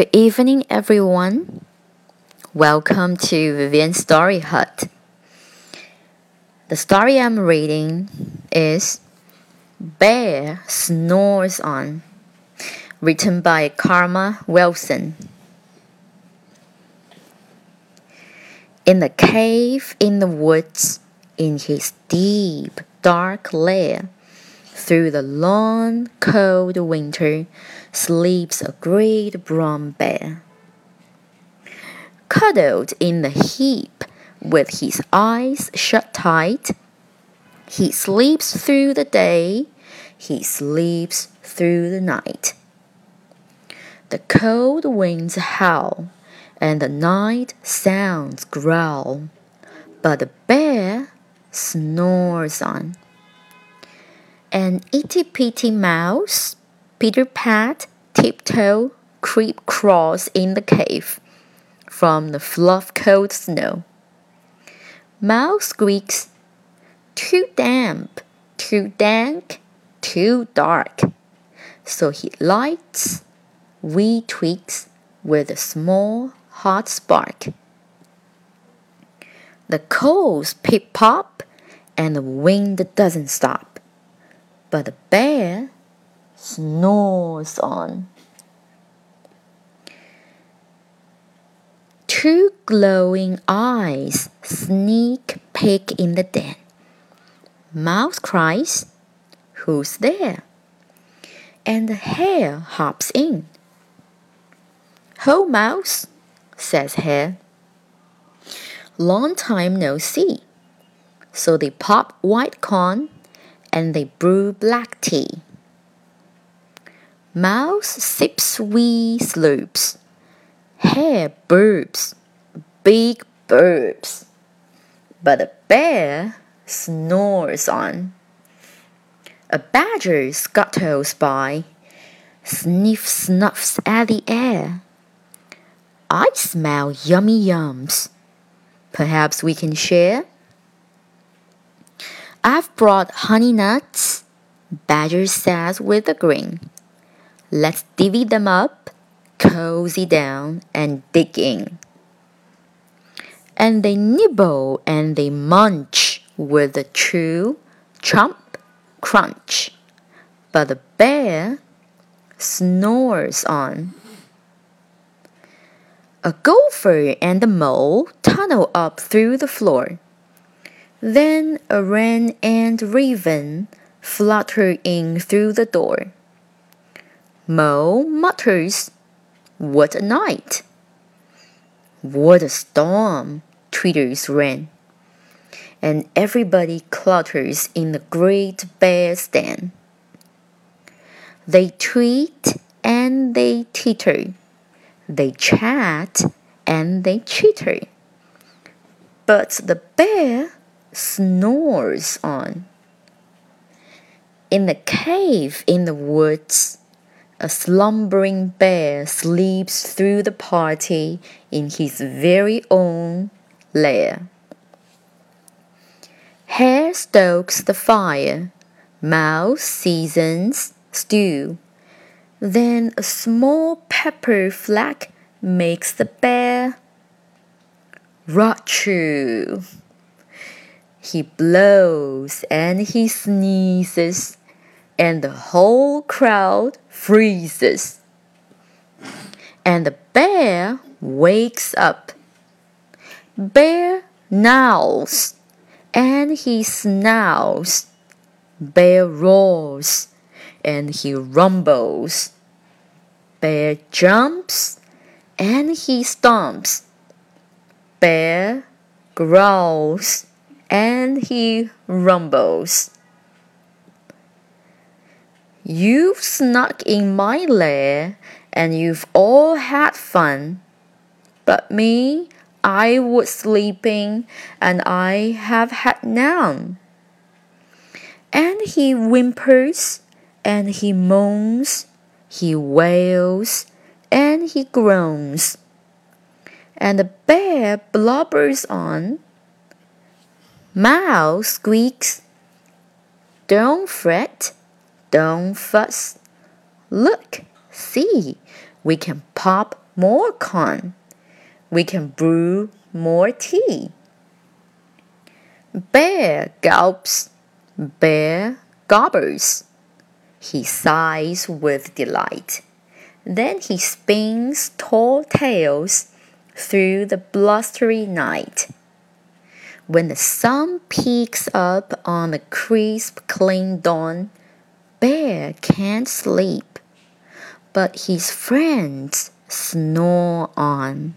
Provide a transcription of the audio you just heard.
Good evening, everyone. Welcome to Vivian's Story Hut. The story I'm reading is Bear Snores On, written by Karma Wilson. In the cave in the woods, in his deep, dark lair, through the long, cold winter, sleeps a great brown bear. Cuddled in the heap, with his eyes shut tight, he sleeps through the day, he sleeps through the night. The cold winds howl, and the night sounds growl, but the bear snores on. An itty bitty mouse, Peter Pat, tiptoe, creep crawls in the cave from the fluff cold snow. Mouse squeaks, too damp, too dank, too dark. So he lights wee twigs with a small hot spark. The coals pip pop and the wind doesn't stop but the bear snores on. Two glowing eyes sneak peek in the den. Mouse cries, Who's there? And the hare hops in. Ho, Mouse, says Hare. Long time no see. So they pop white corn and they brew black tea. Mouse sips wee slurps. Hare burps, big burps. But the bear snores on. A badger scuttles by, sniff snuffs at the air. I smell yummy yums. Perhaps we can share? I've brought honey nuts, Badger says with a grin. Let's divvy them up, cozy down, and dig in. And they nibble and they munch with a chew, chomp, crunch. But the bear snores on. A gopher and a mole tunnel up through the floor. Then a wren and raven flutter in through the door. Mole mutters, What a night! What a storm! twitters Wren. And everybody clutters in the great bear's den. They tweet and they titter. They chat and they chitter. But the bear snores on. In the cave in the woods, a slumbering bear sleeps through the party in his very own lair. Hare stokes the fire, mouse seasons stew. Then a small pepper flack makes the bear rot. He blows and he sneezes, and the whole crowd freezes. And the bear wakes up. Bear gnawls and he snarls. Bear roars and he rumbles. Bear jumps and he stomps. Bear growls and he rumbles. You've snuck in my lair and you've all had fun. But me, I was sleeping and I have had none. And he whimpers and he moans, he wails and he groans. And the bear blubbers on Mouse squeaks. Don't fret, don't fuss. Look, see, we can pop more corn. We can brew more tea. Bear gulps, bear gobbles. He sighs with delight. Then he spins tall tales through the blustery night. When the sun peeks up on the crisp, clean dawn, Bear can't sleep, but his friends snore on.